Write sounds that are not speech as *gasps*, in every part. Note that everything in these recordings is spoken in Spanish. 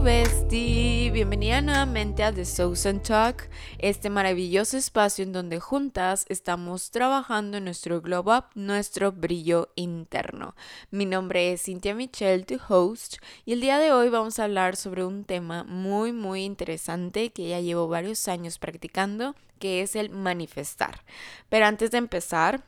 Hello bienvenida nuevamente a The Southern Talk, este maravilloso espacio en donde juntas estamos trabajando en nuestro glow up, nuestro brillo interno. Mi nombre es Cynthia Michelle, tu host, y el día de hoy vamos a hablar sobre un tema muy muy interesante que ya llevo varios años practicando, que es el manifestar. Pero antes de empezar,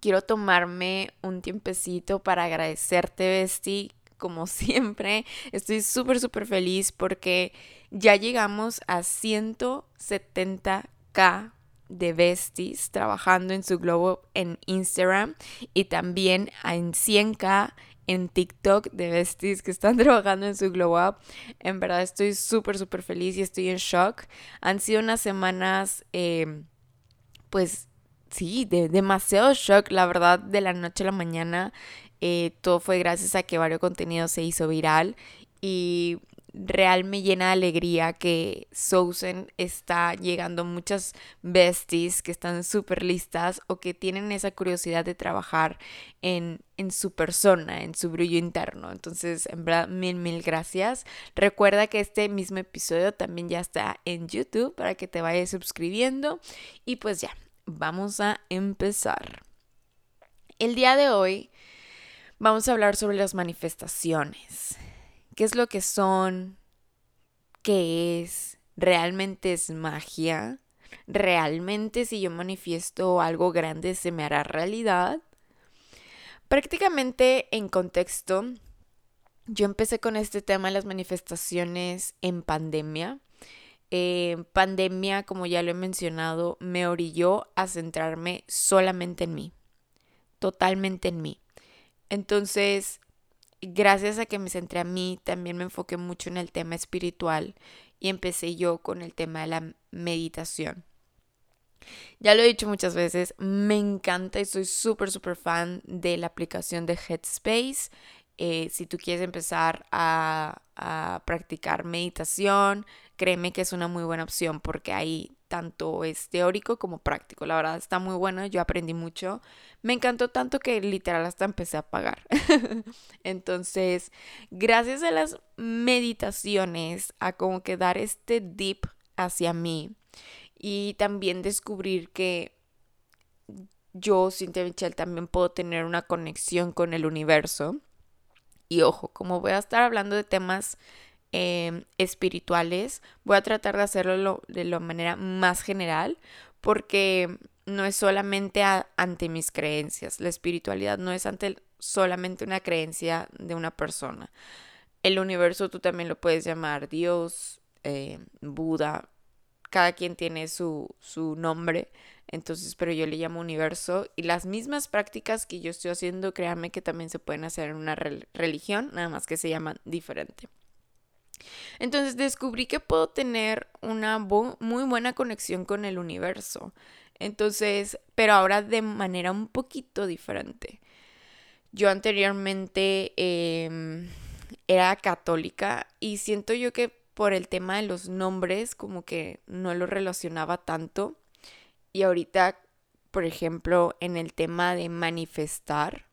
quiero tomarme un tiempecito para agradecerte, bestie, como *laughs* siempre. Estoy súper, súper feliz porque ya llegamos a 170k de besties trabajando en su globo en Instagram y también en 100k en TikTok de besties que están *laughs* trabajando en su glow up. En verdad estoy súper, súper feliz y estoy en shock. Han sido unas semanas, eh, pues sí, de demasiado shock, la verdad, de la noche a la mañana. Eh, todo fue gracias a que varios contenidos se hizo viral y real me llena de alegría que Sousen está llegando muchas besties que están súper listas o que tienen esa curiosidad de trabajar en, en, su persona, en su brillo interno. Entonces, en verdad, mil, mil gracias. Recuerda que este mismo episodio también ya está en YouTube para que te vayas suscribiendo. Y pues ya, vamos a empezar. El día de hoy vamos a hablar sobre las manifestaciones. ¿Qué es lo que son? ¿Qué es? ¿Realmente es magia? ¿Realmente si yo manifiesto algo grande se me hará realidad? Prácticamente en contexto, yo empecé con este tema de las manifestaciones en pandemia. Eh, pandemia, como ya lo he mencionado, me orilló a centrarme solamente en mí, totalmente en mí. Entonces, gracias a que me centré a mí, también me enfoqué mucho en el tema espiritual y empecé yo con el tema de la meditación. Ya lo he dicho muchas veces, me encanta y soy súper, súper fan de la aplicación de Headspace. Eh, si tú quieres empezar a, a practicar meditación, créeme que es una muy buena opción porque ahí tanto es teórico como práctico. La verdad está muy bueno, yo aprendí mucho. Me encantó tanto que literal hasta empecé a pagar. *laughs* Entonces, gracias a las meditaciones, a como que dar este dip hacia mí y también descubrir que yo, Cintia Michelle, también puedo tener una conexión con el universo. Y ojo, como voy a estar hablando de temas Em, espirituales. Voy a tratar de hacerlo de la manera más general porque no es solamente ante mis creencias. La espiritualidad no es ante solamente una creencia de una persona. El universo tú también lo puedes llamar Dios, eh, Buda. Cada quien tiene su, su nombre. Entonces, pero yo le llamo universo y las mismas prácticas que yo estoy haciendo, créanme que también se pueden hacer en una religión, nada más que se llaman diferente. Entonces descubrí que puedo tener una muy buena conexión con el universo. Entonces, pero ahora de manera un poquito diferente. Yo anteriormente em, era católica y siento yo que por el tema de los nombres como que no lo relacionaba tanto. Y ahorita, por ejemplo, en el tema de manifestar,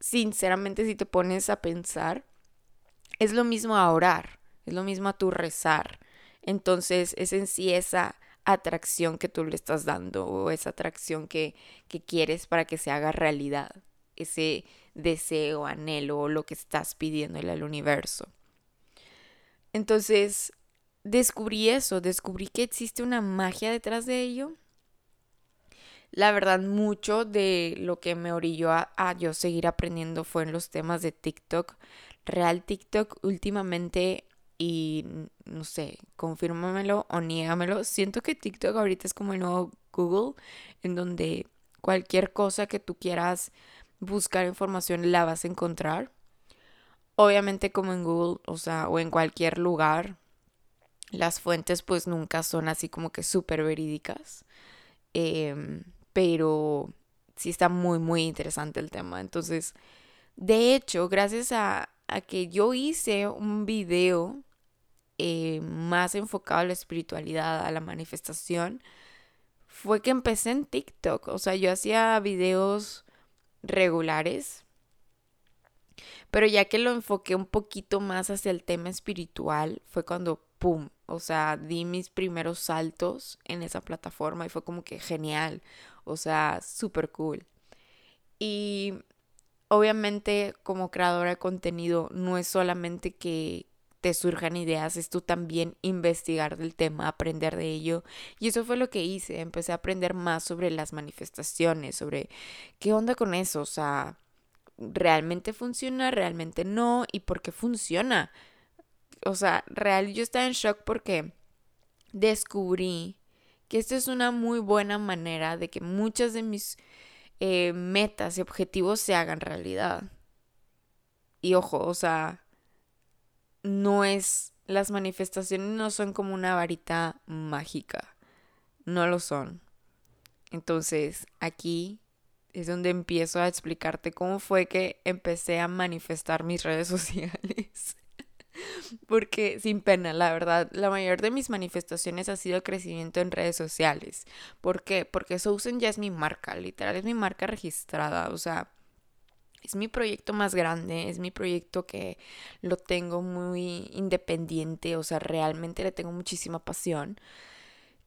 sinceramente si te pones a pensar, es lo mismo a orar, es lo mismo a tu rezar. Entonces es en sí esa atracción que tú le estás dando o esa atracción que, que quieres para que se haga realidad, ese deseo, anhelo o lo que estás pidiéndole al universo. Entonces, descubrí eso, descubrí que existe una magia detrás de ello. La verdad, mucho de lo que me orilló a, a yo seguir aprendiendo fue en los temas de TikTok real TikTok últimamente y no sé, confírmamelo o niégamelo. Siento que TikTok ahorita es como el nuevo Google, en donde cualquier cosa que tú quieras buscar información la vas a encontrar. Obviamente como en Google, o sea, o en cualquier lugar, las fuentes pues nunca son así como que súper verídicas. Em, pero sí está muy, muy interesante el tema. Entonces, de hecho, gracias a, que yo hice un video eh, más enfocado a la espiritualidad, a la manifestación, fue que empecé en TikTok. O sea, yo hacía videos regulares, Pero ya que lo enfoqué un poquito más hacia el tema espiritual, fue cuando, ¡pum! O sea, di mis primeros saltos en esa plataforma y fue como que genial. O sea, súper cool. Y obviamente como creadora de contenido no es solamente que te surjan ideas, es tú también investigar del tema, aprender de ello. Y eso fue lo que hice, empecé a aprender más sobre las manifestaciones, sobre qué onda con eso, o sea, realmente funciona, realmente no, y por qué funciona. O sea, real, yo estaba en shock porque descubrí que esta es una muy buena manera de que muchas de mis eh, metas y objetivos se hagan realidad. Y ojo, o sea, no es, las manifestaciones no son como una varita mágica, no lo son. Entonces, aquí es donde empiezo a explicarte cómo fue que empecé a manifestar mis redes *laughs* sociales. *laughs* Porque sin pena, la verdad, la mayor de mis manifestaciones ha sido crecimiento en redes sociales. ¿Por qué? Porque Sousen ya es mi marca, literal, es mi marca registrada. O sea, es mi proyecto más grande, es mi proyecto que lo tengo muy independiente, o sea, realmente le tengo muchísima pasión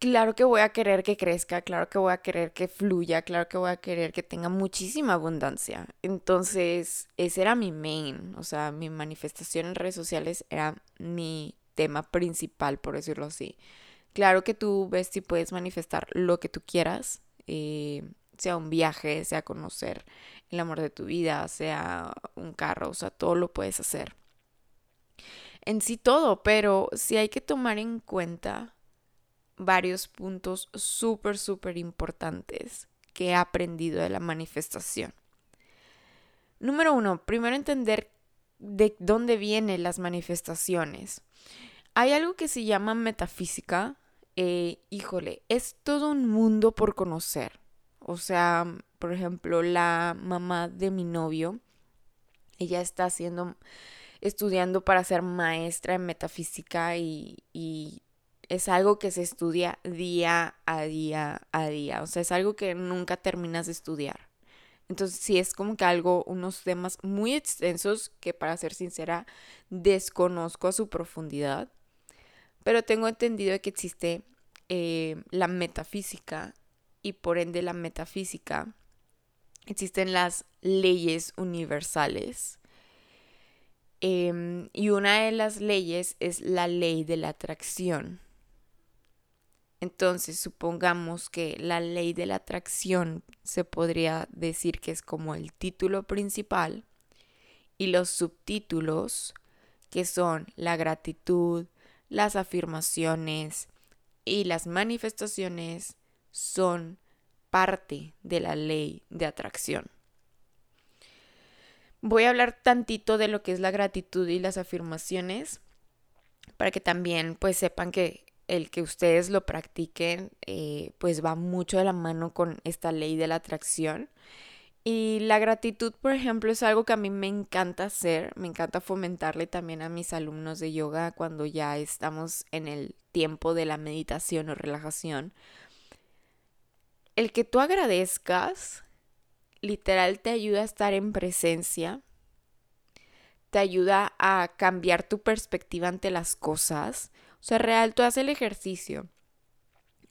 claro que voy a querer que crezca, claro que voy a querer que fluya, claro que voy a querer que tenga muchísima abundancia. Entonces, ese era mi main, o sea, mi manifestación en redes sociales era mi tema principal, por decirlo así. Claro que tú ves si puedes manifestar lo que tú quieras, eh, sea un viaje, sea conocer el amor de tu vida, sea un carro, o sea, todo lo puedes hacer. En sí todo, pero sí hay que tomar en cuenta varios puntos súper, súper importantes que he aprendido de la manifestación. Número uno, primero entender de dónde vienen las manifestaciones. Hay algo que se llama metafísica. Eh, híjole, es todo un mundo por conocer. O sea, por ejemplo, la mamá de mi novio, ella está haciendo, estudiando para ser maestra en metafísica y, y es algo que se estudia día a día a día, o sea, es algo que nunca terminas de estudiar. Entonces, sí, es como que algo, unos temas muy extensos que para ser sincera, desconozco a su profundidad, pero tengo entendido que existe eh, la metafísica y por ende la metafísica existen las leyes universales. Em, y una de las leyes es la ley de la atracción. Entonces, supongamos que la ley de la atracción se podría decir que es como el título principal y los subtítulos que son la gratitud, las afirmaciones y las manifestaciones son parte de la ley de atracción. Voy a hablar tantito de lo que es la gratitud y las afirmaciones para que también pues sepan que el que ustedes lo practiquen, eh, pues va mucho de la mano con esta ley de la atracción. Y la gratitud, por ejemplo, es algo que a mí me encanta hacer, me encanta fomentarle también a mis alumnos de yoga cuando ya estamos en el tiempo de la meditación o relajación. El que tú agradezcas, literal, te ayuda a estar en presencia, te ayuda a cambiar tu perspectiva ante las cosas, sea, real, tú haces el ejercicio.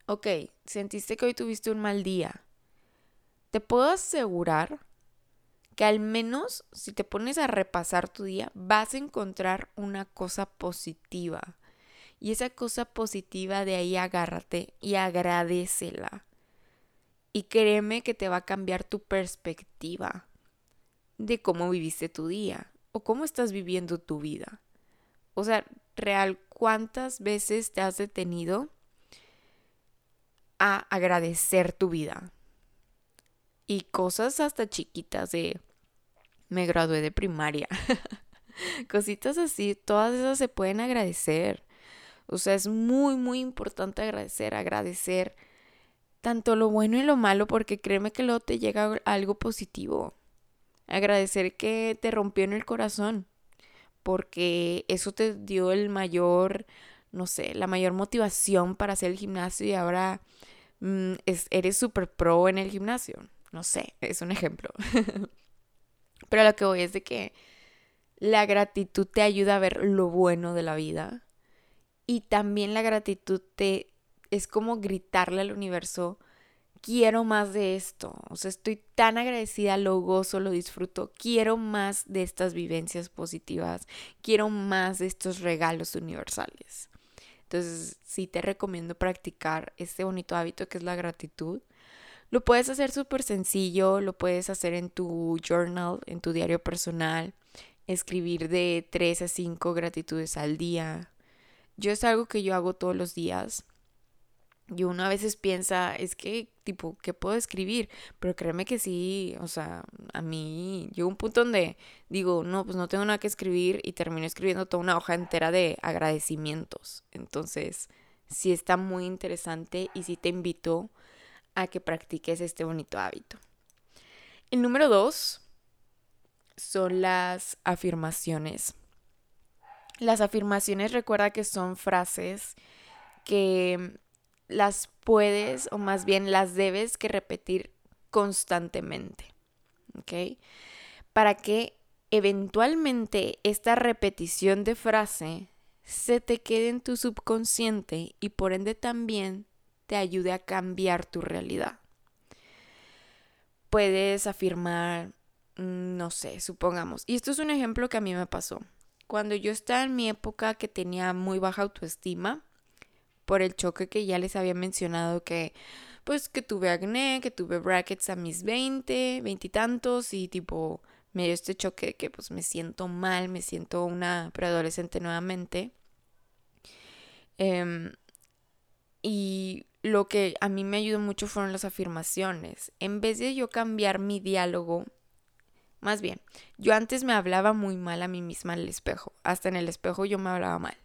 Ok, sentiste que hoy tuviste un mal día. Te puedo asegurar que al menos si te pones a repasar tu día, vas a encontrar una cosa positiva. Y esa cosa positiva de ahí agárrate y agradecela. Y créeme que te va a cambiar tu perspectiva de cómo viviste tu día o cómo estás viviendo tu vida. O sea, real, ¿cuántas veces te has detenido a agradecer tu vida? Y cosas hasta chiquitas de me gradué de primaria. *laughs* Cositas así, todas esas se pueden agradecer. O sea, es muy, muy importante agradecer, agradecer tanto lo bueno y lo malo, porque créeme que luego te llega algo positivo. Agradecer que te rompió en el corazón porque eso te dio el mayor, no sé, la mayor motivación para hacer el gimnasio y ahora mm, eres súper pro en el gimnasio. No sé, es un ejemplo. *laughs* Pero lo que voy es de que La gratitud te ayuda a ver lo bueno de la vida. Y también la gratitud te es como gritarle al universo, quiero más de esto. O sea, estoy tan agradecida, lo gozo, lo disfruto. Quiero más de estas vivencias positivas. Quiero más de estos regalos universales. Entonces, sí te recomiendo practicar este bonito hábito que es la gratitud. Lo puedes hacer súper sencillo, lo puedes hacer en tu journal, en tu diario personal, escribir de 3 a 5 gratitudes al día. Yo es algo que yo hago todos los días. Y uno a veces piensa, es que, tipo, ¿qué puedo escribir? Pero créeme que sí, o sea, a mí llegó un punto donde digo, no, pues no tengo nada que escribir y termino escribiendo toda una hoja entera de agradecimientos. Entonces, sí está muy interesante y sí te invito a que practiques este bonito hábito. El número dos son las afirmaciones. Las afirmaciones recuerda que son frases que las puedes o más bien las debes que repetir constantemente. ¿Ok? Para que eventualmente esta repetición de frase se te quede en tu subconsciente y por ende también te ayude a cambiar tu realidad. Puedes afirmar, mm, no sé, supongamos, y esto es un ejemplo que a mí me pasó. Cuando yo estaba en mi época que tenía muy baja autoestima, por el choque que ya les había mencionado que pues que tuve acné, que tuve brackets a mis 20, 20 y y tipo me dio este choque de que pues me siento mal, me siento una preadolescente nuevamente. Em, y lo que a mí me ayudó mucho fueron las afirmaciones. En vez de yo cambiar mi diálogo, más bien, yo antes me hablaba muy mal a mí misma en el espejo. Hasta en el espejo yo me hablaba mal.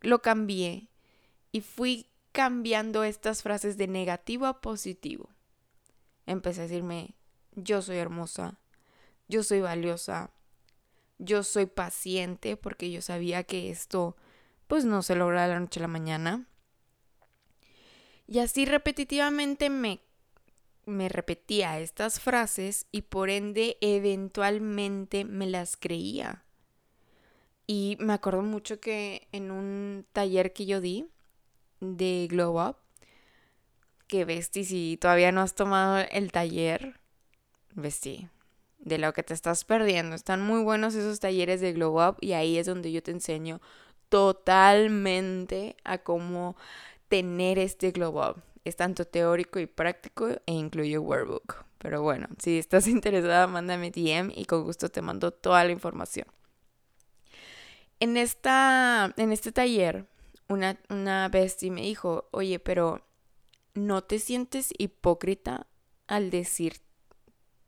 Lo cambié y fui cambiando estas frases de negativo a positivo. Empecé a decirme, yo soy hermosa, yo soy valiosa, yo soy paciente porque yo sabía que esto pues no se logra de la noche a la mañana. Y así repetitivamente me, me repetía estas frases y por ende eventualmente me las creía. Y me acuerdo mucho que en un taller que yo di, de Glow Up. Que Besti, si todavía no has tomado el taller, Besti, de lo que te estás perdiendo. Están muy buenos esos talleres de Glow Up y ahí es donde yo te enseño totalmente a cómo tener este Glow Up. Es tanto teórico y práctico e incluye workbook. Pero bueno, si estás *laughs* interesada, mándame DM y con gusto te mando toda la información. En, esta, en este taller una, una bestia me dijo, oye, pero ¿no te sientes hipócrita al decir,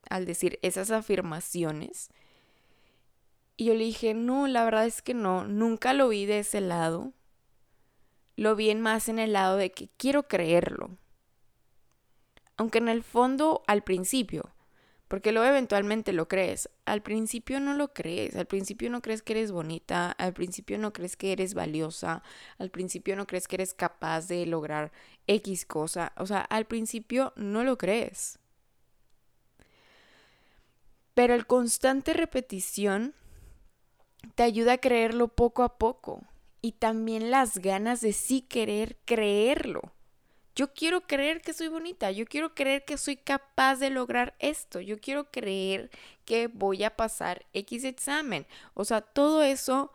al decir esas afirmaciones? Y yo le dije, no, la verdad es que no, nunca lo vi de ese lado. Lo vi más en el lado de que quiero creerlo. Aunque en el fondo, al principio, porque luego eventualmente lo crees. Al principio no lo crees, al principio no crees que eres bonita, al principio no crees que eres valiosa, al principio no crees que eres capaz de lograr X cosa, o sea, al principio no lo crees. Pero el constante repetición te ayuda a creerlo poco a poco y también las ganas de sí querer creerlo. Yo quiero creer que soy bonita, yo quiero creer que soy capaz de lograr esto, yo quiero creer que voy a pasar X examen. O sea, todo eso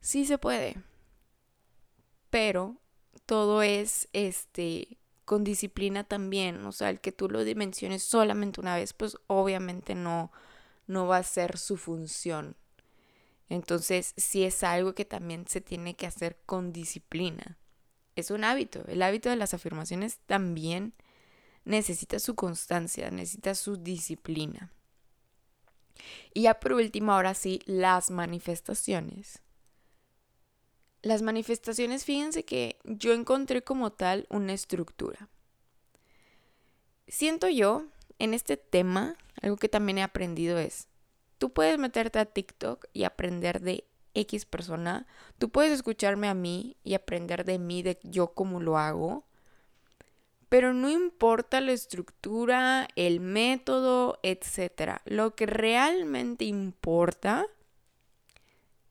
sí se puede. Pero todo es este con disciplina también, o sea, el que tú lo dimensiones solamente una vez, pues obviamente no no va a ser su función. Entonces, sí es algo que también se tiene que hacer con disciplina es un hábito. El hábito de las afirmaciones también necesita su constancia, necesita su disciplina. Y ya por último, ahora sí, las manifestaciones. Las manifestaciones, fíjense que yo encontré como tal una estructura. Siento yo, en este tema, algo que también he aprendido es, tú puedes meterte a TikTok y aprender de X persona, tú puedes escucharme a mí y aprender de mí, de yo cómo lo hago, pero no importa la estructura, el método, etc. Lo que realmente importa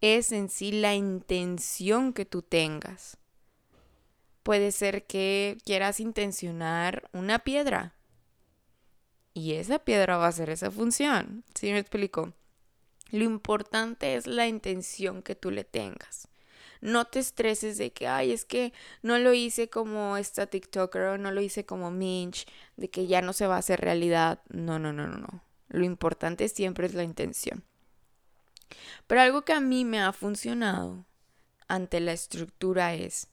es en sí la intención que tú tengas. Puede ser que quieras intencionar una piedra y esa piedra va a hacer esa función. ¿Sí me explico? Lo importante es la intención que tú le tengas. No te estreses de que, ay, es que no lo hice como esta TikToker o no lo hice como Minch, de que ya no se va a hacer realidad. No, no, no, no, no. Lo importante siempre es la intención. Pero algo que a mí me ha funcionado ante la estructura es,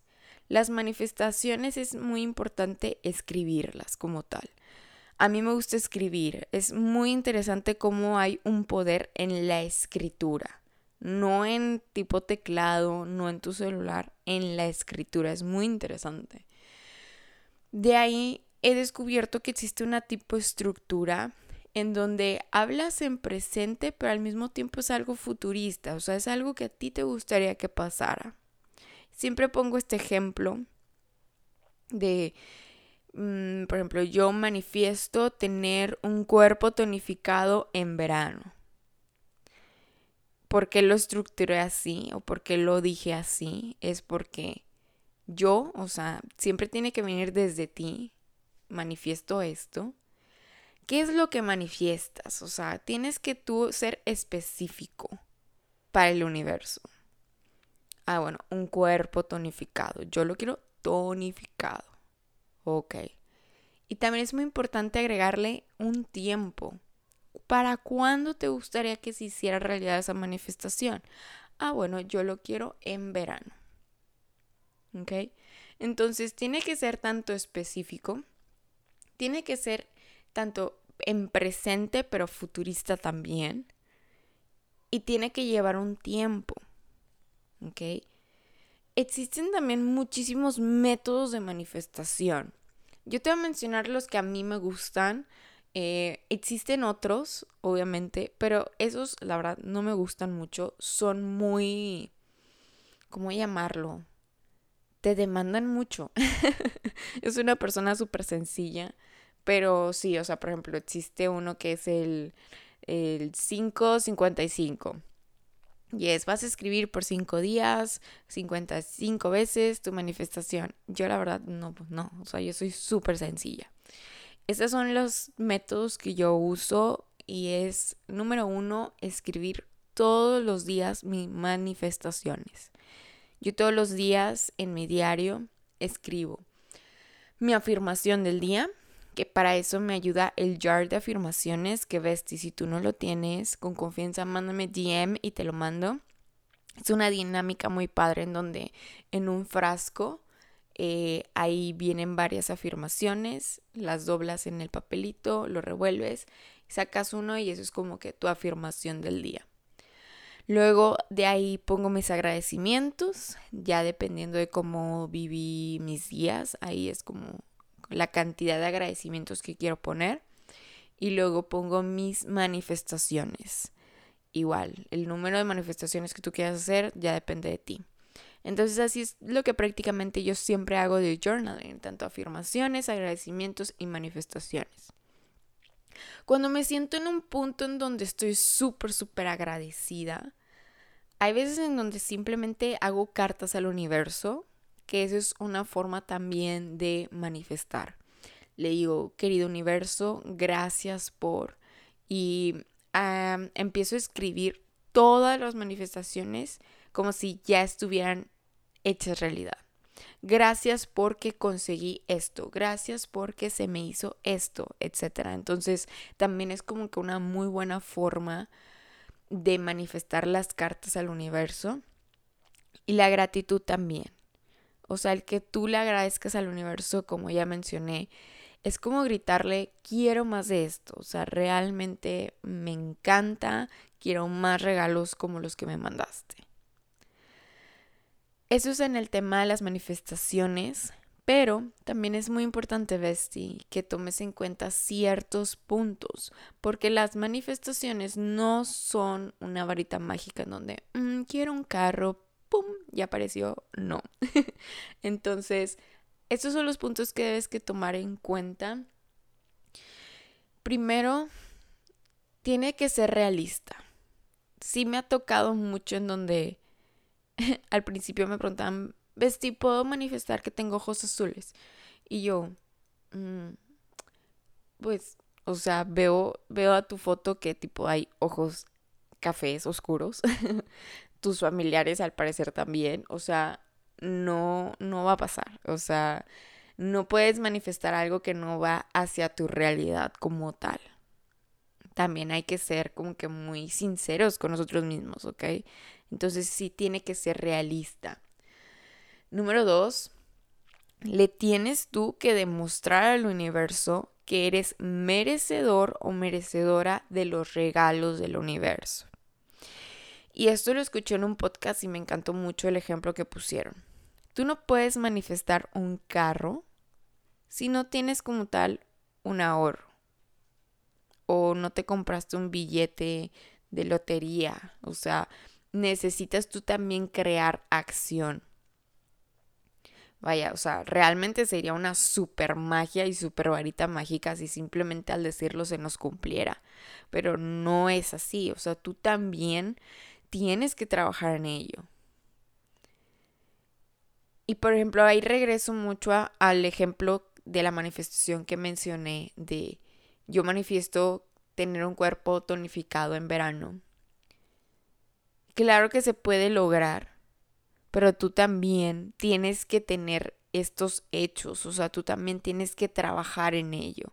las manifestaciones es muy importante escribirlas como tal. A mí me gusta escribir. Es muy interesante cómo hay un poder en la escritura. No en tipo teclado, no en tu celular, en la escritura. Es muy interesante. De ahí he descubierto que existe una tipo estructura en donde hablas en presente, pero al mismo tiempo es algo futurista, o sea, es algo que a ti te gustaría que pasara. Siempre pongo este ejemplo de Mm, por ejemplo, yo manifiesto tener un cuerpo tonificado en verano. ¿Por qué lo estructuré así o por qué lo dije así? Es porque yo, o sea, siempre tiene que venir desde ti. Manifiesto esto. ¿Qué es lo que manifiestas? O sea, tienes que tú ser específico para el universo. Ah, bueno, un cuerpo tonificado. Yo lo quiero tonificado. Ok. Y también es muy importante agregarle un tiempo. ¿Para cuándo te gustaría que se hiciera realidad esa manifestación? Ah, bueno, yo lo quiero en verano. ¿Ok? Entonces tiene que ser tanto específico, tiene que ser tanto en presente, pero futurista también. Y tiene que llevar un tiempo. ¿Ok? Existen también muchísimos métodos de manifestación. Yo te voy a mencionar los que a mí me gustan. Eh, existen otros, obviamente, pero esos, la verdad, no me gustan mucho. Son muy... ¿Cómo llamarlo? Te demandan mucho. *laughs* es una persona súper sencilla. Pero sí, o sea, por ejemplo, existe uno que es el, el 555 y es, vas a escribir por cinco días, 55 veces tu manifestación. Yo la verdad no, pues no, o sea, yo soy súper sencilla. Estos son los métodos que yo uso y es, número uno, escribir todos los días mis manifestaciones. Yo todos los días en mi diario escribo mi afirmación del día, que para eso me ayuda el jar de afirmaciones que ves y si tú no lo tienes, con confianza mándame DM y te lo mando. Es una dinámica muy padre en donde en un frasco eh, ahí vienen varias afirmaciones, las doblas en el papelito, lo revuelves, sacas uno y eso es como que tu afirmación del día. Luego de ahí pongo mis agradecimientos, ya dependiendo de cómo viví mis días, ahí es como la cantidad de agradecimientos que quiero poner y luego pongo mis manifestaciones. Igual, el número de manifestaciones que tú quieras hacer ya depende de ti. Entonces así es lo que prácticamente yo siempre hago de journaling, tanto afirmaciones, agradecimientos y manifestaciones. Cuando me siento en un punto en donde estoy súper, súper agradecida, hay veces en donde simplemente hago cartas al universo que eso es una forma también de manifestar. Le digo, querido universo, gracias por... Y empiezo a escribir todas las manifestaciones como si ya estuvieran hechas realidad. Gracias porque conseguí esto, gracias porque se me hizo esto, etc. Entonces también es como que una muy buena forma de manifestar las cartas al universo y la gratitud también. O sea, el que tú le agradezcas al universo, como ya mencioné, es como gritarle, quiero más de esto. O sea, realmente me encanta, quiero más regalos como los que me mandaste. Eso es en el tema de las manifestaciones, pero también es muy importante, Besti, que tomes en cuenta ciertos puntos, porque las manifestaciones no son una varita mágica en donde mm, quiero un carro, ¡pum! Ya apareció, no. *laughs* Entonces, estos son los puntos que debes que tomar en cuenta. Primero, tiene que ser realista. sí me ha tocado mucho en donde *laughs* al principio me preguntaban, Vesti, ¿puedo manifestar que tengo ojos azules? Y yo, mm, pues, o sea, veo, veo a tu foto que tipo hay ojos cafés oscuros. *laughs* Tus familiares al parecer también. O sea, no, no va a pasar. O sea, no puedes manifestar algo que no va hacia tu realidad como tal. También hay que ser como que muy sinceros con nosotros mismos, ¿ok? Entonces sí tiene que ser realista. Número dos, le tienes tú que demostrar al universo que eres merecedor o merecedora de los regalos del universo. Y esto lo escuché en un podcast y me encantó mucho el ejemplo que pusieron. Tú no puedes manifestar un carro si no tienes como tal un ahorro o no te compraste un billete de lotería. O sea, necesitas tú también crear acción. Vaya, o sea, realmente sería una super magia y super varita mágica si simplemente al decirlo se nos cumpliera. Pero no es así, o sea, tú también tienes que trabajar en ello. Y por ejemplo, ahí regreso mucho al ejemplo de la manifestación que mencioné de yo manifiesto tener un cuerpo tonificado en verano. Claro que se puede lograr, pero tú también tienes que tener estos hechos, o sea, tú también tienes que trabajar en ello.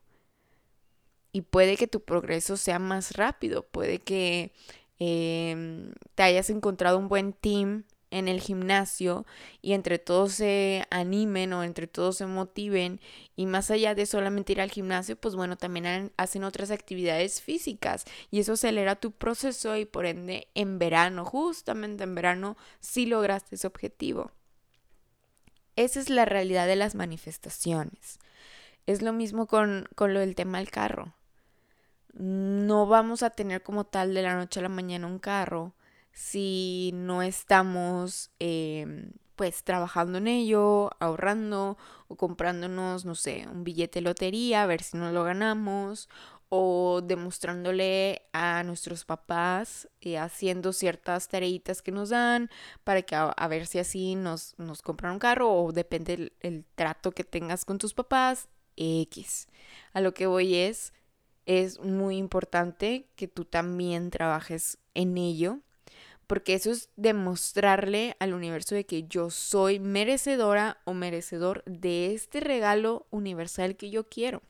Y puede que tu progreso sea más rápido, puede que em, te hayas encontrado un buen team en el gimnasio y entre todos se animen o entre todos se motiven y más allá de solamente ir al gimnasio, pues bueno, también hacen otras actividades físicas y eso acelera tu proceso y por ende en verano, justamente en verano, sí lograste ese objetivo. Esa es la realidad de las manifestaciones. Es lo mismo con, con lo del tema del carro. No vamos a tener como tal de la noche a la mañana un carro si no estamos em, pues trabajando en ello, ahorrando o comprándonos, no sé, un billete de lotería, a ver si no lo ganamos, o demostrándole a nuestros papás y haciendo ciertas tareitas que nos dan para que a, ver si así nos, nos compran un carro o depende el, el trato que tengas con tus papás, X. A lo que voy es, es muy importante que tú también trabajes en ello porque eso es demostrarle al universo de que yo soy merecedora o merecedor de este regalo universal que yo quiero.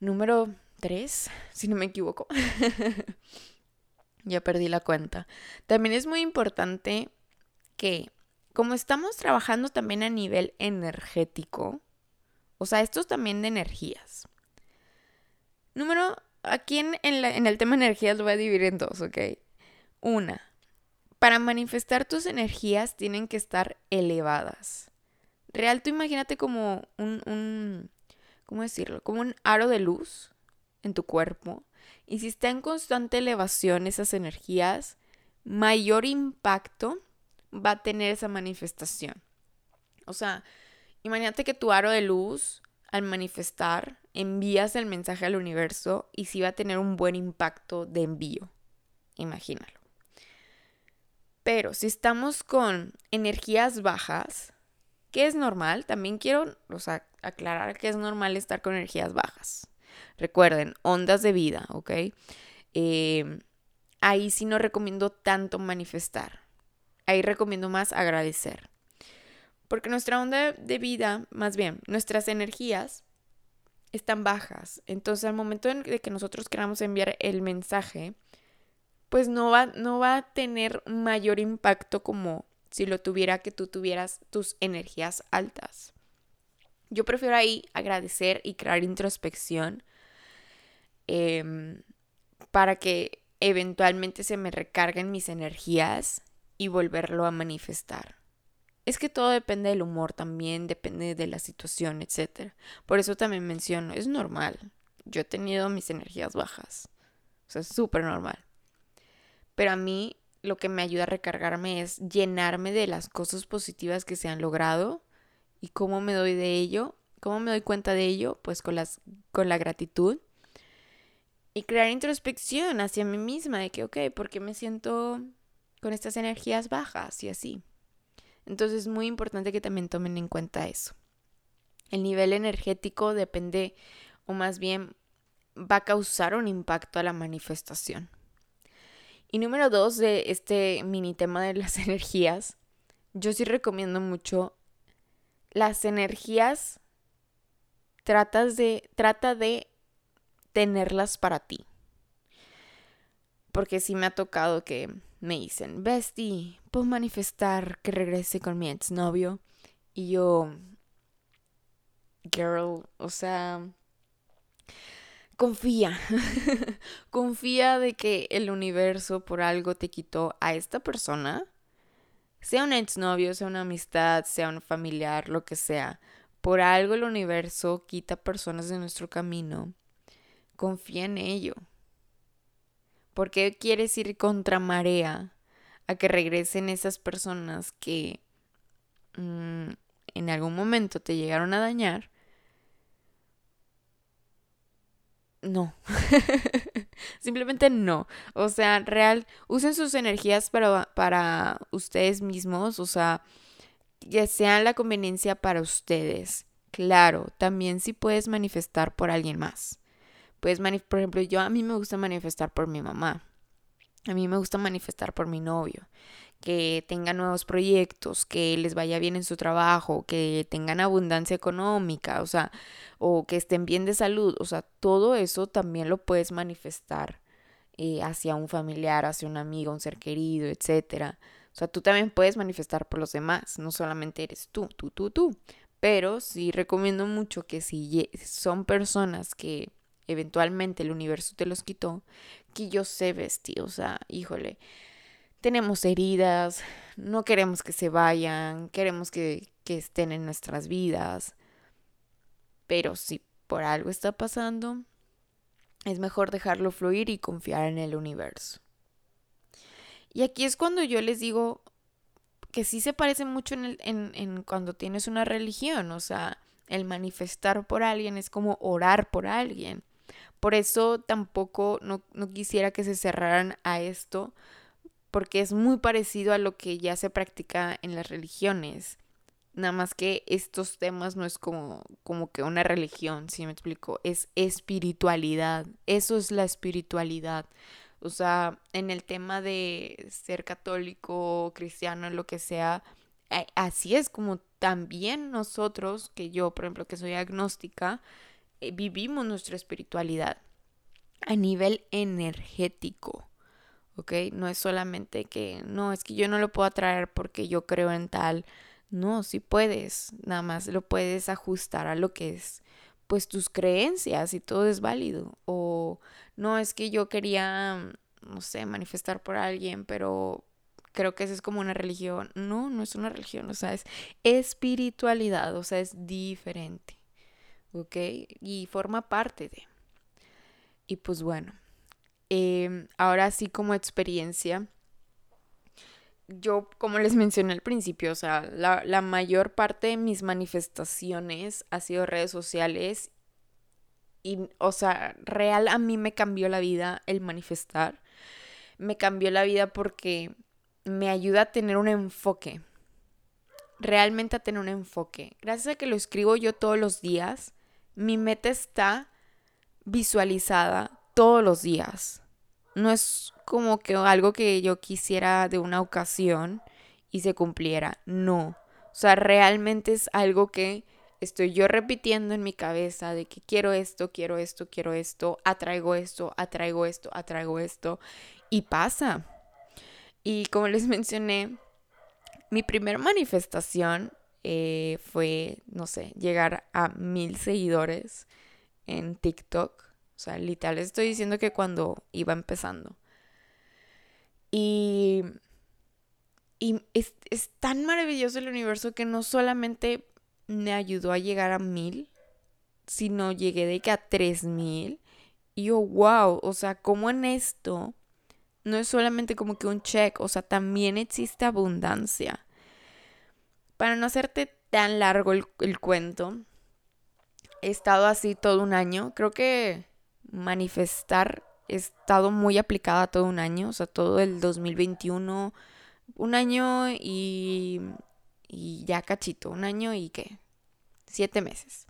Número 3, si no me equivoco. *laughs* ya perdí la cuenta. También es muy importante que, como estamos trabajando también a nivel energético, o sea, esto es también de energías. Número, aquí en, en el tema energías lo voy a dividir en dos, ¿ok? Una, para manifestar tus energías tienen que estar elevadas. Real, tú imagínate como un, un, ¿cómo decirlo? Como un aro de luz en tu cuerpo. Y si está en constante elevación esas energías, mayor impacto va a tener esa manifestación. O sea, imagínate que tu aro de luz, al manifestar, envías el mensaje al universo y sí va a tener un buen impacto de envío. Imagínalo. Pero si estamos con energías bajas, que es normal, también quiero aclarar que es normal estar con energías bajas. Recuerden, ondas de vida, ¿ok? Em, ahí sí no recomiendo tanto manifestar. Ahí recomiendo más agradecer. Porque nuestra onda de vida, más bien, nuestras energías están bajas. Entonces, al momento en que nosotros queramos enviar el mensaje, pues no va, no va a tener mayor impacto como si lo tuviera que tú tuvieras tus energías altas. Yo prefiero ahí agradecer y crear introspección em, para que eventualmente se me recarguen mis energías y volverlo a manifestar. Es que todo depende del humor también, depende de la situación, etc. Por eso también menciono, es normal. Yo he tenido mis energías bajas. O sea, es súper normal. Pero a mí lo que me ayuda a recargarme es llenarme de las cosas positivas que se han logrado y cómo me doy de ello, cómo me doy cuenta de ello, pues con, las, con la gratitud y crear introspección hacia mí misma de que, ok, ¿por qué me siento con estas energías bajas y así? Entonces es muy importante que también tomen en cuenta eso. El nivel energético depende, o más bien va a causar un impacto a la manifestación. Y número dos de este mini tema de las *laughs* energías, yo sí recomiendo mucho las energías, tratas de, trata de tenerlas para ti. Porque sí me ha tocado que me dicen, Bestie, puedo manifestar que regrese con mi exnovio. Y yo, girl, o sea, confía, *laughs* confía de que el universo por algo te quitó a esta persona, sea un exnovio, sea una amistad, sea un familiar, lo que sea. Por algo el universo quita personas de nuestro camino confía en ello. ¿Por qué quieres ir contra marea a que regresen esas personas que mm, en algún momento te llegaron a dañar? No. *laughs* Simplemente no. O sea, real, usen sus energías para, para ustedes mismos, o sea, que sean la conveniencia para ustedes. Claro, también si puedes manifestar por alguien más. Pues, por ejemplo, yo a mí me gusta manifestar por mi mamá. A mí me gusta manifestar por mi novio. Que tengan nuevos proyectos, que les vaya bien en su trabajo, que tengan abundancia económica, o sea, o que estén bien de salud. O sea, todo eso también lo puedes manifestar eh, hacia un familiar, hacia un amigo, un ser querido, etc. O sea, tú también puedes manifestar por los demás, no solamente eres tú, tú, tú, tú. Pero sí recomiendo mucho que si son personas que eventualmente el universo te los quitó, que yo sé vestir, o sea, híjole, tenemos heridas, no queremos que se vayan, queremos que, que estén en nuestras vidas, pero si por algo está pasando, es mejor dejarlo fluir y confiar en el universo. Y aquí es cuando yo les digo que sí se parece mucho en, el, en, en cuando tienes una religión, o sea, el manifestar por alguien es como orar por alguien. Por eso tampoco no, quisiera que se cerraran a esto, porque es muy parecido a lo que ya se practica en las religiones. Nada más que estos temas no es como, como que una religión, si me explico, es espiritualidad. Eso es la espiritualidad. O sea, en el tema de ser católico, cristiano, lo que sea, así es como también nosotros, que yo, por ejemplo, que soy agnóstica, eh, vivimos nuestra espiritualidad a nivel energético. ¿Ok? No es solamente que, no, es que yo no lo puedo atraer porque yo creo en tal. No, sí puedes, nada más lo puedes ajustar a lo que es, pues tus creencias y todo es válido. O no es que yo quería, no sé, manifestar por alguien, pero creo que eso es como una religión. No, no es una religión, o sea, es espiritualidad, o sea, es diferente. ¿Ok? Y forma parte de. Y pues bueno, em, ahora sí como experiencia, yo como les mencioné al principio, o sea, la, la mayor parte de mis manifestaciones ha sido redes sociales y, o sea, real a mí me cambió la vida el manifestar. Me cambió la vida porque me ayuda a tener un enfoque. Realmente a tener un enfoque. Gracias a que lo escribo yo todos los días, mi meta está visualizada todos los días. No es como que algo que yo quisiera de una ocasión y se cumpliera. No. O sea, realmente es algo que estoy yo repitiendo en mi cabeza de que quiero esto, quiero esto, quiero esto, atraigo esto, atraigo esto, atraigo esto. Y pasa. Y como les *laughs* mencioné, mi primera manifestación eh, fue, no sé, llegar a mil seguidores en TikTok. O sea, literal, estoy diciendo que cuando iba empezando. Y, y es, es tan maravilloso el universo que no solamente me ayudó a llegar a mil, sino llegué de que a tres mil. Y yo, wow, o sea, como en esto no es solamente como que un check, o sea, también existe abundancia. Para no hacerte tan largo el, cuento, he estado así todo un año. Creo que manifestar he estado muy aplicada todo un año, o sea, todo el 2021, un año y, y ya cachito, un año y qué, siete meses.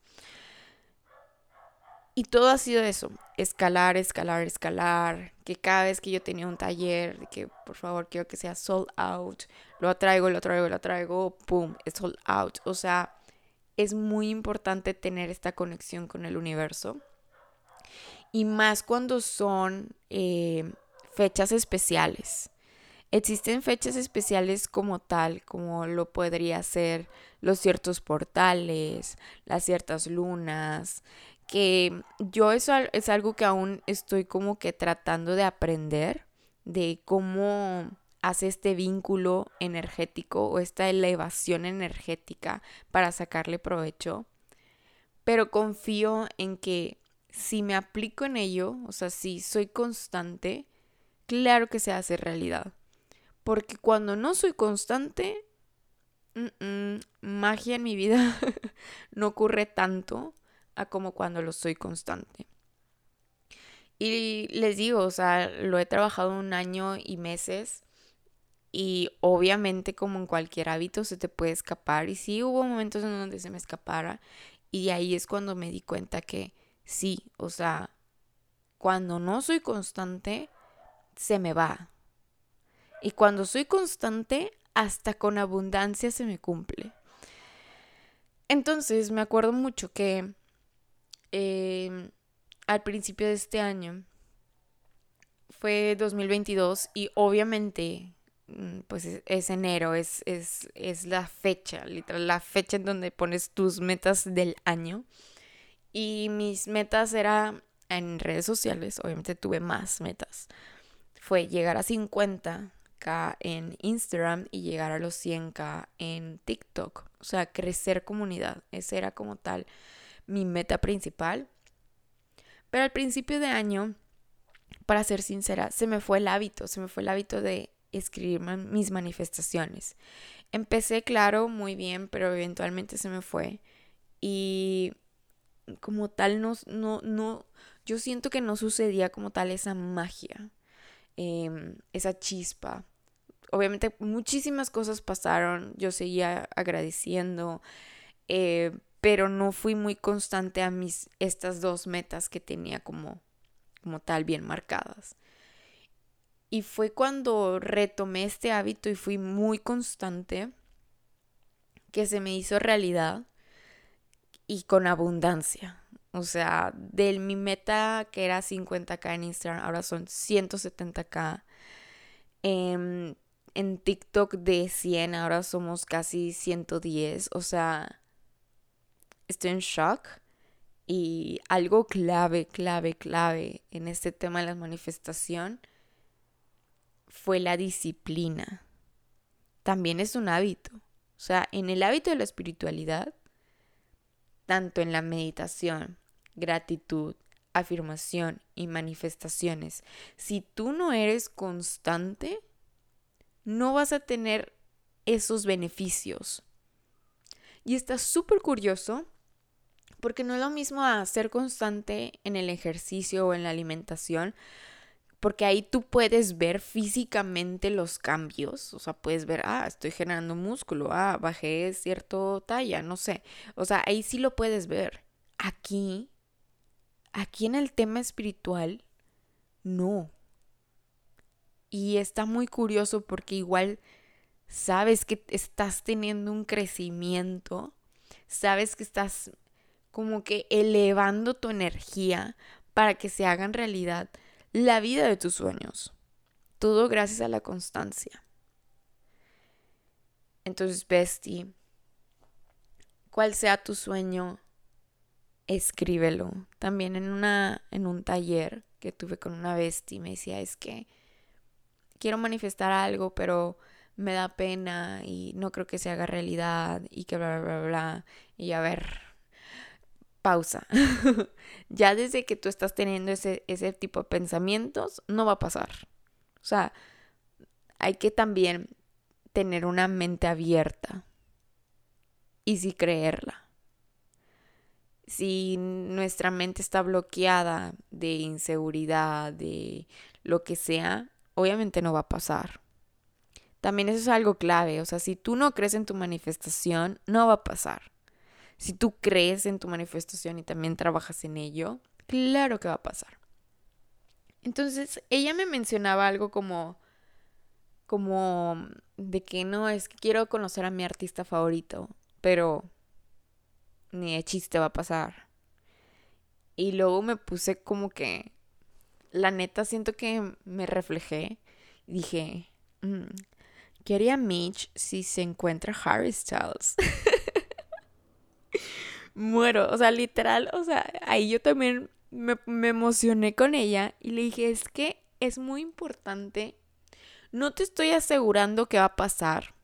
Y todo ha sido eso, escalar, escalar, escalar, que cada vez que yo tenía un taller, que por favor quiero que sea sold out, lo atraigo, lo traigo, lo traigo, pum, es sold out. O sea, es muy importante tener esta conexión con el universo. Y más cuando son eh, fechas especiales. Existen fechas especiales como tal, como lo podría ser los ciertos portales, las ciertas lunas, que yo eso es algo que aún estoy como que tratando de aprender, de cómo hace este vínculo energético o esta elevación energética para sacarle provecho. Pero confío en que si me aplico en ello, o sea, si soy constante, claro que se hace realidad. Porque cuando no soy constante, magia en mi vida *laughs* no ocurre tanto a como cuando lo soy constante. Y les digo, o sea, lo he trabajado un año y meses y obviamente como en cualquier hábito se te puede escapar y sí hubo momentos en donde se me escapara y ahí es cuando me di cuenta que sí, o sea, cuando no soy constante se me va. Y cuando soy constante, hasta con abundancia se me cumple. Entonces me acuerdo mucho que Em, al principio de este año. Fue 2022 y obviamente mm, pues es, enero, es, es, es, la fecha, literal, la fecha en donde pones tus metas del año. Y mis metas eran en redes sociales, obviamente tuve más metas. Fue llegar a 50k en Instagram y llegar a los 100k en TikTok. O sea, crecer comunidad. Ese era como tal mi meta principal. Pero al principio de año, para ser sincera, se me fue el hábito, se me fue el hábito de escribir mis manifestaciones. Empecé, claro, muy bien, pero eventualmente se me fue. Y como tal, no, no, no, yo siento que no sucedía como tal esa magia, em, esa chispa. Obviamente muchísimas cosas pasaron, yo seguía agradeciendo, eh, pero no fui muy constante a mis estas dos metas que tenía como como tal bien marcadas. Y fue cuando retomé este hábito y fui muy constante que se me hizo realidad y con abundancia. O sea, de mi meta que era 50k en Instagram, ahora son 170k. En, en TikTok de 100, ahora somos casi 110. O sea, estoy en shock. Y algo clave, clave, clave en este tema de la manifestación fue la disciplina. También es un hábito. O sea, en el hábito de la espiritualidad, tanto en la meditación, gratitud, afirmación y manifestaciones, si tú no eres constante, no vas a tener esos beneficios. Y está súper curioso porque no es lo mismo ser constante en el ejercicio o en la alimentación, porque ahí tú puedes ver físicamente los cambios, o sea, puedes ver, ah, estoy generando músculo, ah, bajé cierto talla, no sé, o sea, ahí sí lo puedes ver. Aquí, aquí en el tema espiritual, no. Y está muy curioso porque igual sabes que estás teniendo un crecimiento, sabes que estás como que elevando tu energía para que se hagan realidad la vida de tus sueños. Todo gracias a la constancia. Entonces, Bestie, cual sea tu sueño, escríbelo. También en, una, en un taller que tuve con una bestie me decía, es que quiero manifestar algo, pero me da pena y no creo que se haga realidad y que bla, bla, bla, bla. Y a ver, pausa. *laughs* ya desde que tú estás teniendo ese, ese tipo de pensamientos, no va a pasar. O sea, hay que también tener una mente abierta y sí creerla. si nuestra mente está bloqueada de inseguridad, de lo que sea, obviamente no va a pasar. También eso es algo clave, o sea, si tú no crees en tu manifestación, no va a pasar. Si tú crees en tu manifestación y también trabajas en ello, claro que va a pasar. Entonces, ella me mencionaba algo como como de que no, es que quiero conocer a mi artista favorito, pero ni de chiste va a pasar. Y luego me puse como que, la neta, siento que me reflejé. Dije, mm, ¿qué haría Mitch si se encuentra Harry Styles? *laughs* Muero, o sea, literal, o sea, ahí yo también me, me emocioné con ella y le dije, es que es muy importante no te estoy asegurando que va a pasar.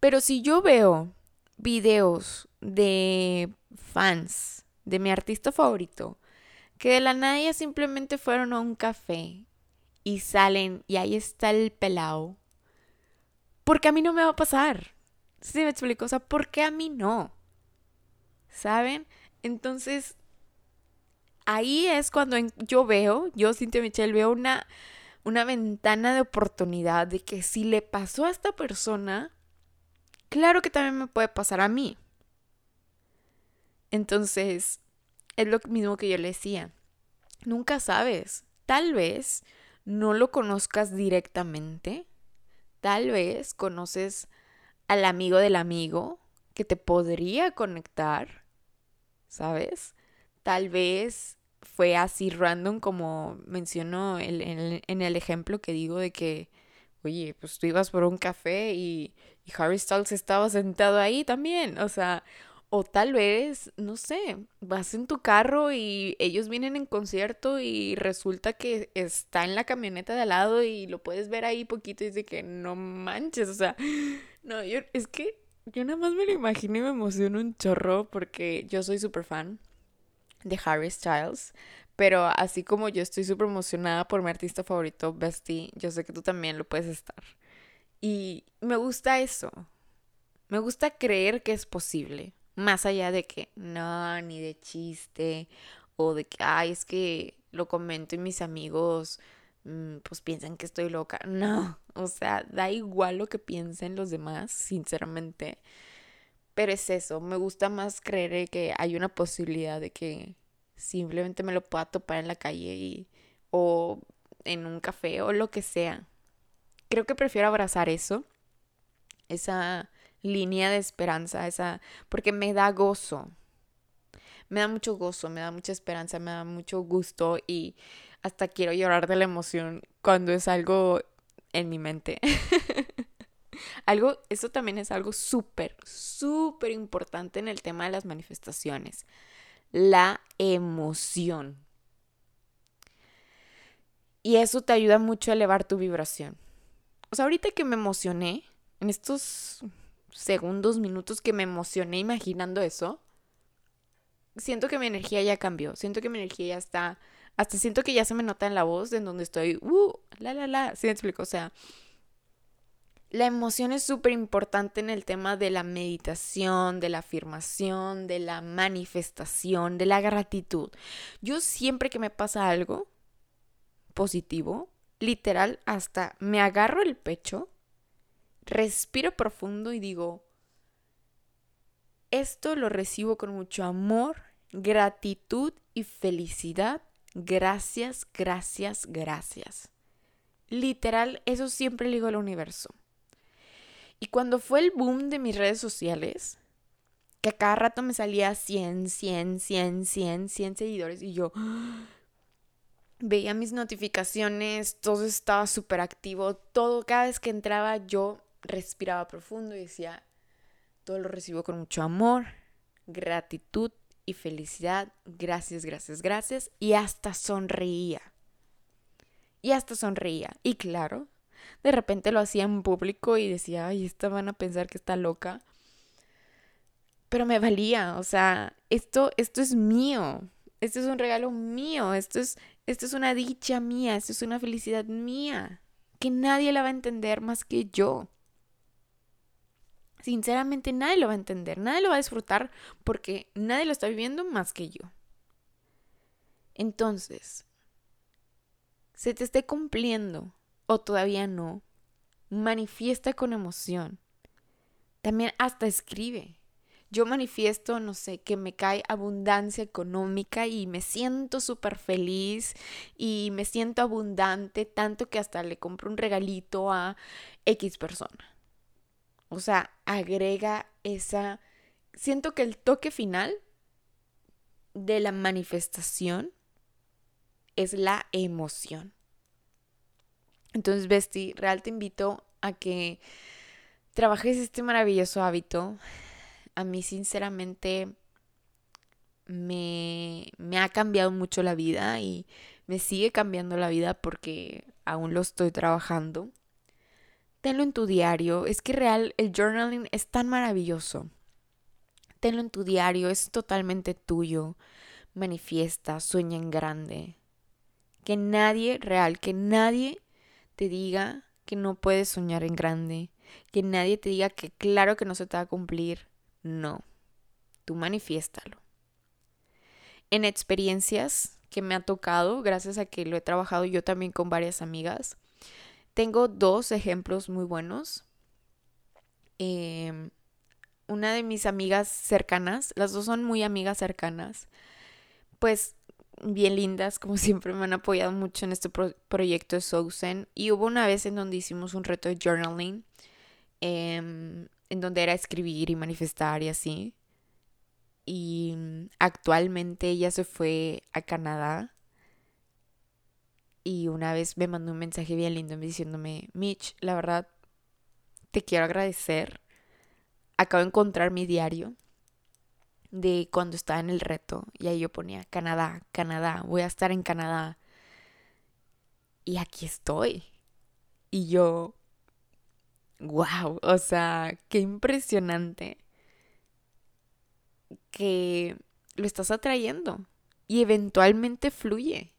Pero si yo veo videos de fans de mi artista favorito que de la nada simplemente fueron a un café y salen y ahí está el pelao, porque a mí no me va a pasar. ¿Sí me explico? O sea, ¿por qué a mí no? ¿Saben? Entonces, ahí es cuando yo veo, yo, Cintia Michelle, veo una una ventana de oportunidad de que si le pasó a esta persona, claro que también me puede pasar a mí. Entonces, es lo mismo que yo le decía. Nunca sabes. Tal vez no lo conozcas directamente. Tal vez conoces al amigo del amigo que te podría conectar. ¿Sabes? Tal vez fue así random como menciono en el ejemplo que digo de que, oye, pues tú ibas por un café y, y Harry Styles estaba sentado ahí también, o sea, o tal vez, no sé, vas en tu carro y ellos vienen en concierto y resulta que está en la camioneta de al lado y lo puedes ver ahí poquito y dice que no manches, o sea, no, yo, es que yo nada más me lo imagino y me emociono un chorro porque yo soy súper fan de Harry Styles. Pero así como yo estoy súper emocionada por mi artista favorito, Bestie, yo sé que tú también lo puedes estar. Y me gusta eso. Me gusta creer que es posible. Más allá de que no, ni de chiste. O de que, ay, es que lo comento y mis amigos pues piensan que estoy loca. No, *laughs* o sea, da igual lo que piensen los demás, sinceramente. Pero es eso, me gusta más creer que hay una posibilidad de que simplemente me lo pueda topar en la calle y, o en un café o lo que sea. Creo que prefiero abrazar eso, esa línea de esperanza, esa, porque me da gozo. Me da mucho gozo, me da mucha esperanza, me da mucho gusto y hasta quiero llorar de la emoción cuando es algo en mi mente. *laughs* Algo, eso también es algo súper, súper importante en el tema de las manifestaciones. La emoción. Y eso te ayuda mucho a elevar tu vibración. O sea, ahorita que me emocioné, en estos segundos, minutos que me emocioné imaginando eso, siento que mi energía ya cambió. Siento que mi energía ya está. Hasta siento que ya se me nota en la voz en donde estoy. Uh, la, la, la. ¿Sí me explico? O sea, la emoción es súper importante en el tema de la meditación, de la afirmación, de la manifestación, de la gratitud. Yo siempre que me pasa algo positivo, literal, hasta me agarro el pecho, respiro profundo y digo, esto lo recibo con mucho amor, gratitud y felicidad. Gracias, gracias, gracias. Literal, eso siempre le digo al universo. Y cuando fue el boom de mis redes sociales, que a cada rato me salía 100, 100, 100, 100, 100 seguidores y yo *gasps* veía mis notificaciones, todo estaba súper activo, todo, cada vez que entraba yo respiraba profundo y decía, todo lo recibo con mucho amor, gratitud y felicidad, gracias, gracias, gracias, y hasta sonreía. Y hasta sonreía. Y claro, de repente lo hacía en público y decía, ay, esta van a pensar que está loca. Pero me valía, o sea, esto, esto es mío, esto es un regalo mío, esto es, esto es una dicha mía, esto es una felicidad mía, que nadie la va a entender más que yo. Sinceramente nadie lo va a entender, nadie lo va a disfrutar porque nadie lo está viviendo más que yo. Entonces, se te esté cumpliendo o todavía no, manifiesta con emoción. También hasta escribe. Yo manifiesto, no sé, que me cae abundancia económica y me siento súper feliz y me siento abundante, tanto que hasta le compro un regalito a X persona. O sea, agrega esa... Siento que el toque final de la manifestación es la emoción. Entonces, Besti, real te invito a que trabajes este maravilloso hábito. A mí, sinceramente, me, me ha cambiado mucho la vida y me sigue cambiando la vida porque aún lo estoy trabajando. Tenlo en tu diario. Es que real, el journaling es tan maravilloso. Tenlo en tu diario, es totalmente tuyo. Manifiesta, sueña en grande. Que nadie, real, que nadie te diga que no puedes soñar en grande. Que nadie te diga que claro que no se te va a cumplir. No. Tú manifiéstalo. En experiencias que me ha tocado, gracias a que lo he trabajado yo también con varias amigas, tengo dos ejemplos muy buenos. Em, una de mis amigas cercanas, las dos son muy amigas cercanas, pues bien lindas, como *laughs* siempre me han apoyado mucho en este proyecto de Sousen. Y hubo una vez en donde hicimos un reto de journaling, em, en donde era escribir y manifestar y así. Y actualmente ella se fue a Canadá y una vez me mandó un mensaje bien lindo diciéndome, Mitch, la verdad, te quiero agradecer. Acabo de encontrar mi diario de cuando estaba en el reto y ahí yo ponía Canadá, Canadá, voy a estar en Canadá. Y aquí estoy. Y yo, wow, o sea, qué impresionante que lo estás atrayendo y eventualmente fluye.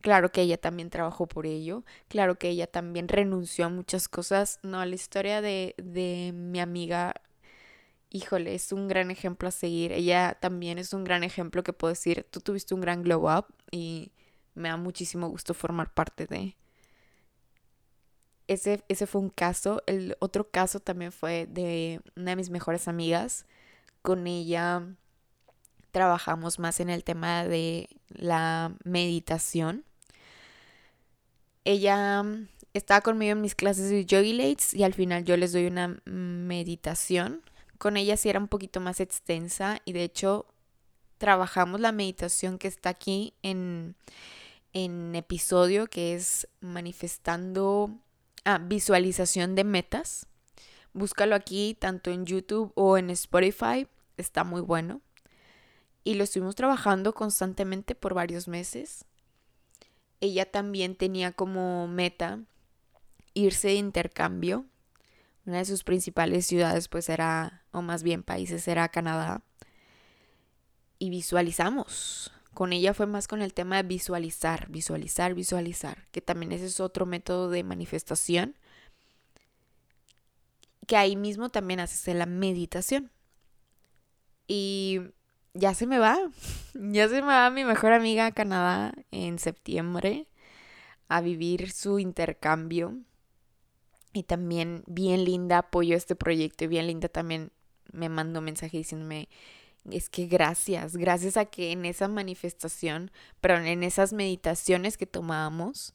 Claro que ella también trabajó por ello, claro que ella también renunció a muchas cosas. No, la historia de, de mi amiga, híjole, es un gran ejemplo a seguir. Ella también es un gran ejemplo que puedo decir, tú tuviste un gran glow up y me da muchísimo gusto formar parte de. Ese, ese fue un caso. El otro caso también fue de una de mis mejores amigas. Con ella trabajamos más en el tema de la meditación ella mm, estaba conmigo en mis clases de Yogi Lates y al final yo les doy una meditación. Con ella sí era un poquito más extensa y de hecho trabajamos la meditación que está aquí en, en episodio que es manifestando ah, visualización de metas. Búscalo aquí tanto en YouTube o en Spotify. Está muy bueno. Y lo estuvimos trabajando constantemente por varios meses ella también tenía como meta irse de intercambio. Una de sus principales ciudades pues era, o más bien países, era Canadá. Y visualizamos. Con ella fue más con el tema de visualizar, visualizar, visualizar, que también ese es otro método de manifestación. Que ahí mismo también haces la meditación. Y ya se me va. Ya se me va mi mejor amiga a Canadá en septiembre a vivir su intercambio. Y también bien linda apoyó este proyecto y bien linda también me mandó mensaje diciéndome, es que gracias, gracias a que en esa manifestación, pero en esas meditaciones que tomábamos,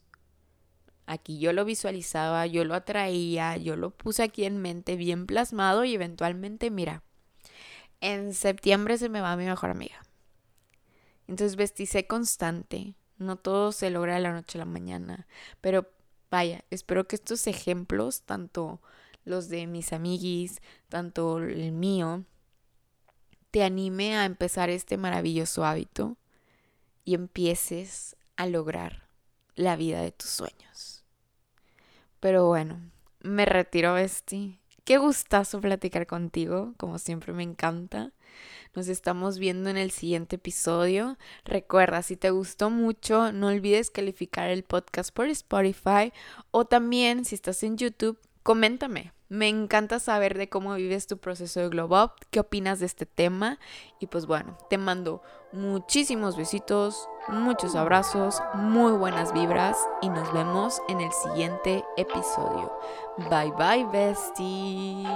aquí yo lo visualizaba, yo lo atraía, yo lo puse aquí en mente bien plasmado y eventualmente, mira, en septiembre se me va mi mejor amiga. Entonces vestíse constante. No todo se logra de la noche a la mañana. Pero vaya, espero que estos ejemplos, tanto los de mis amiguis, tanto el mío, te anime a empezar este maravilloso hábito y empieces a lograr la vida de tus sueños. Pero bueno, me retiro, Besti. Qué gustazo platicar contigo, como siempre me encanta. Nos estamos viendo en el siguiente episodio. Recuerda, si te gustó mucho, no olvides calificar el podcast por Spotify o también si estás en YouTube, coméntame. Me encanta saber de cómo vives tu proceso de glow up, qué opinas de este tema y pues bueno, te mando muchísimos besitos, muchos abrazos, muy buenas vibras y nos vemos en el siguiente episodio. Bye bye bestie.